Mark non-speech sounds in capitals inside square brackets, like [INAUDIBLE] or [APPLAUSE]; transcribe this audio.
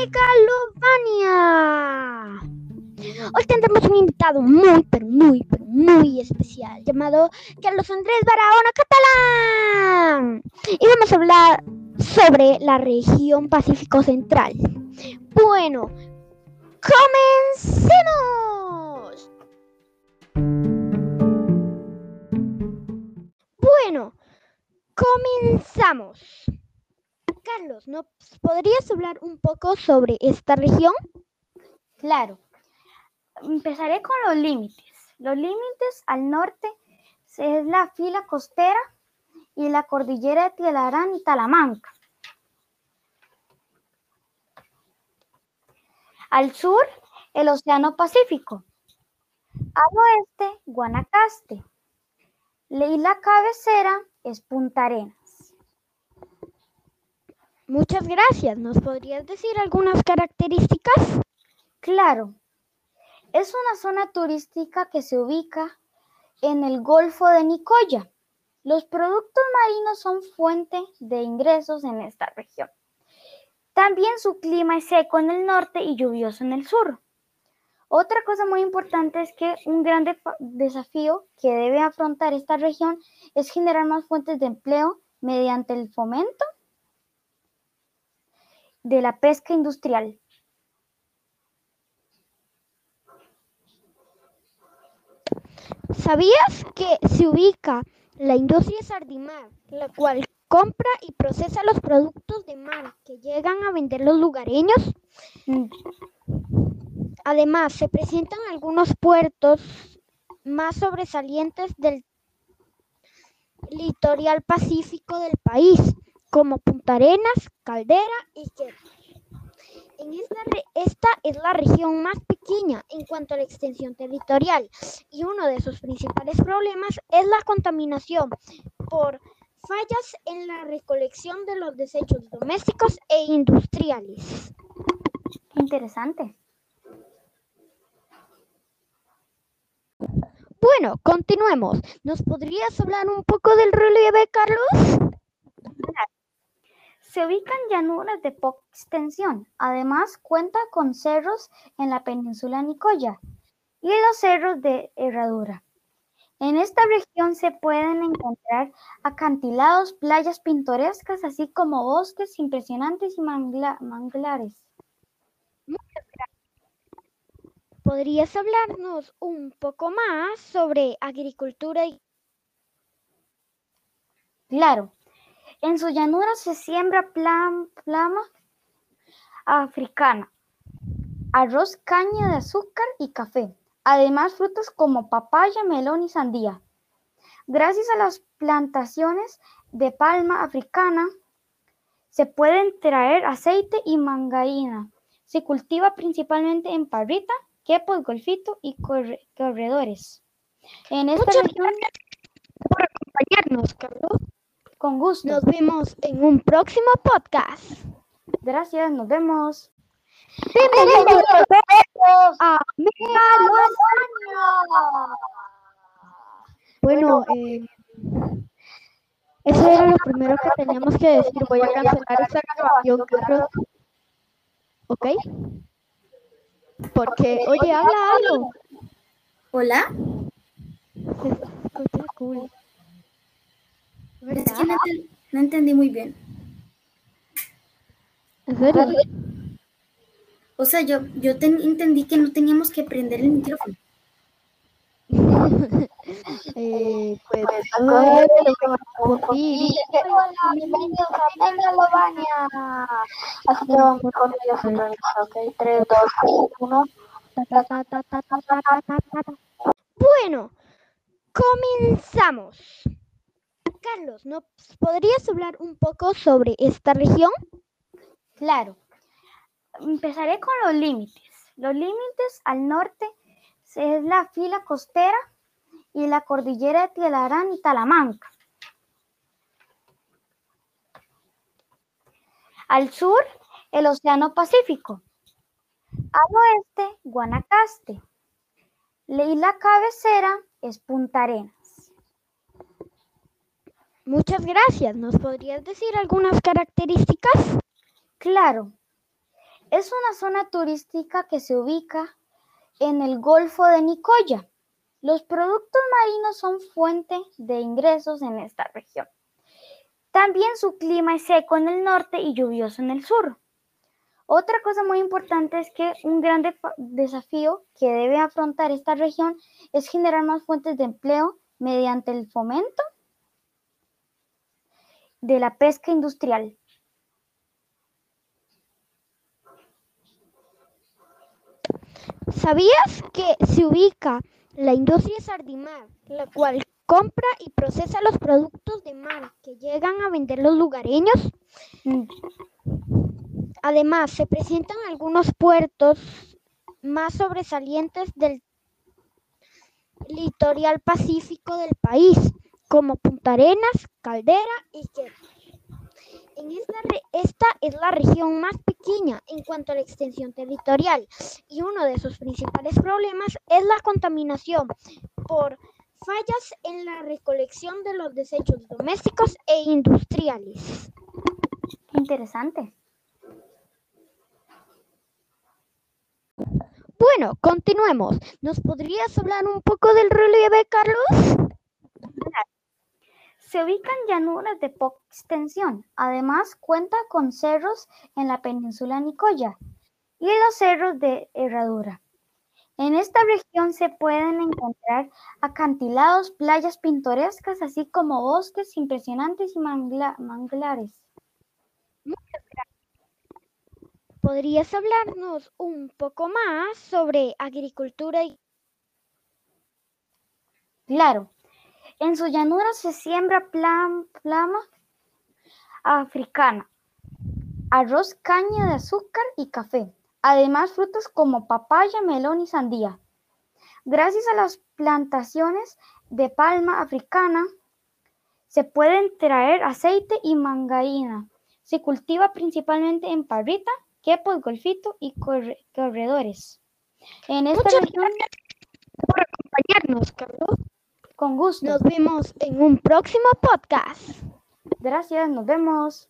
Megalovania. Hoy tendremos un invitado muy, pero muy, pero muy especial llamado Carlos Andrés Barahona Catalán. Y vamos a hablar sobre la región Pacífico Central. Bueno, comencemos. Bueno, comenzamos. Carlos, ¿nos podrías hablar un poco sobre esta región? Claro. Empezaré con los límites. Los límites al norte es la fila costera y la cordillera de Tielarán y Talamanca. Al sur, el Océano Pacífico. Al oeste, Guanacaste. Y la cabecera es Punta Arenas. Muchas gracias. ¿Nos podrías decir algunas características? Claro. Es una zona turística que se ubica en el Golfo de Nicoya. Los productos marinos son fuente de ingresos en esta región. También su clima es seco en el norte y lluvioso en el sur. Otra cosa muy importante es que un gran desafío que debe afrontar esta región es generar más fuentes de empleo mediante el fomento de la pesca industrial. ¿Sabías que se ubica la industria sardimar, la cual compra y procesa los productos de mar que llegan a vender los lugareños? Además, se presentan algunos puertos más sobresalientes del litoral pacífico del país, como Punta Arenas, Caldera y Queros. En esta, esta es la región más pequeña en cuanto a la extensión territorial y uno de sus principales problemas es la contaminación por fallas en la recolección de los desechos domésticos e industriales. Interesante. Bueno, continuemos. ¿Nos podrías hablar un poco del relieve, Carlos? Se ubica en llanuras de poca extensión. Además, cuenta con cerros en la península Nicoya y los cerros de Herradura. En esta región se pueden encontrar acantilados, playas pintorescas, así como bosques impresionantes y manglares. ¿Podrías hablarnos un poco más sobre agricultura y... Claro, en su llanura se siembra plama africana, arroz, caña de azúcar y café. Además, frutos como papaya, melón y sandía. Gracias a las plantaciones de palma africana, se pueden traer aceite y mangarina. Se cultiva principalmente en parrita, quepos, golfito y corredores. En esta región... por acompañarnos, Carlos. Con gusto. Nos vemos en un próximo podcast. Gracias, nos vemos. Bienvenidos a Bueno, eh, eso era lo primero que teníamos que decir. Voy a cancelar esta grabación, Carlos. ¿Ok? Porque, oye, habla algo. ¿Hola? Se escucha cool. Es que no, entendí muy bien. ¿En serio? O sea, yo, yo entendí que no teníamos que prender el micrófono. [LAUGHS] eh, pues, Hola, bienvenidos a Megalovania. Así que vamos con ellos ok. 3, 2, 1. Bueno, comenzamos. Carlos, ¿nos podrías hablar un poco sobre esta región? Claro. Empezaré con los límites. Los límites al norte es la fila costera y la cordillera de Tielarán y Talamanca. Al sur, el Océano Pacífico. Al oeste, Guanacaste. Y la cabecera es Punta Arenas. Muchas gracias. ¿Nos podrías decir algunas características? Claro. Es una zona turística que se ubica en el Golfo de Nicoya. Los productos marinos son fuente de ingresos en esta región. También su clima es seco en el norte y lluvioso en el sur. Otra cosa muy importante es que un gran desafío que debe afrontar esta región es generar más fuentes de empleo mediante el fomento de la pesca industrial. ¿Sabías que se ubica la industria sardimar, la cual compra y procesa los productos de mar que llegan a vender los lugareños? Además, se presentan algunos puertos más sobresalientes del litoral pacífico del país, como Punta Arenas, Caldera y que En esta, esta es la región más pequeña en cuanto a la extensión territorial y uno de sus principales problemas es la contaminación por fallas en la recolección de los desechos domésticos e industriales. Interesante. Bueno, continuemos. ¿Nos podrías hablar un poco del relieve, Carlos? Se ubican llanuras de poca extensión. Además, cuenta con cerros en la península Nicoya y los cerros de Herradura. En esta región se pueden encontrar acantilados, playas pintorescas, así como bosques impresionantes y manglares. Muchas gracias. ¿Podrías hablarnos un poco más sobre agricultura y... Claro. En su llanura se siembra plama africana, arroz, caña de azúcar y café. Además, frutos como papaya, melón y sandía. Gracias a las plantaciones de palma africana, se pueden traer aceite y mangarina. Se cultiva principalmente en Parrita, Quepos, Golfito y corredores. En esta región... por acompañarnos, Carlos. Con gusto. Nos vemos en un próximo podcast. Gracias, nos vemos.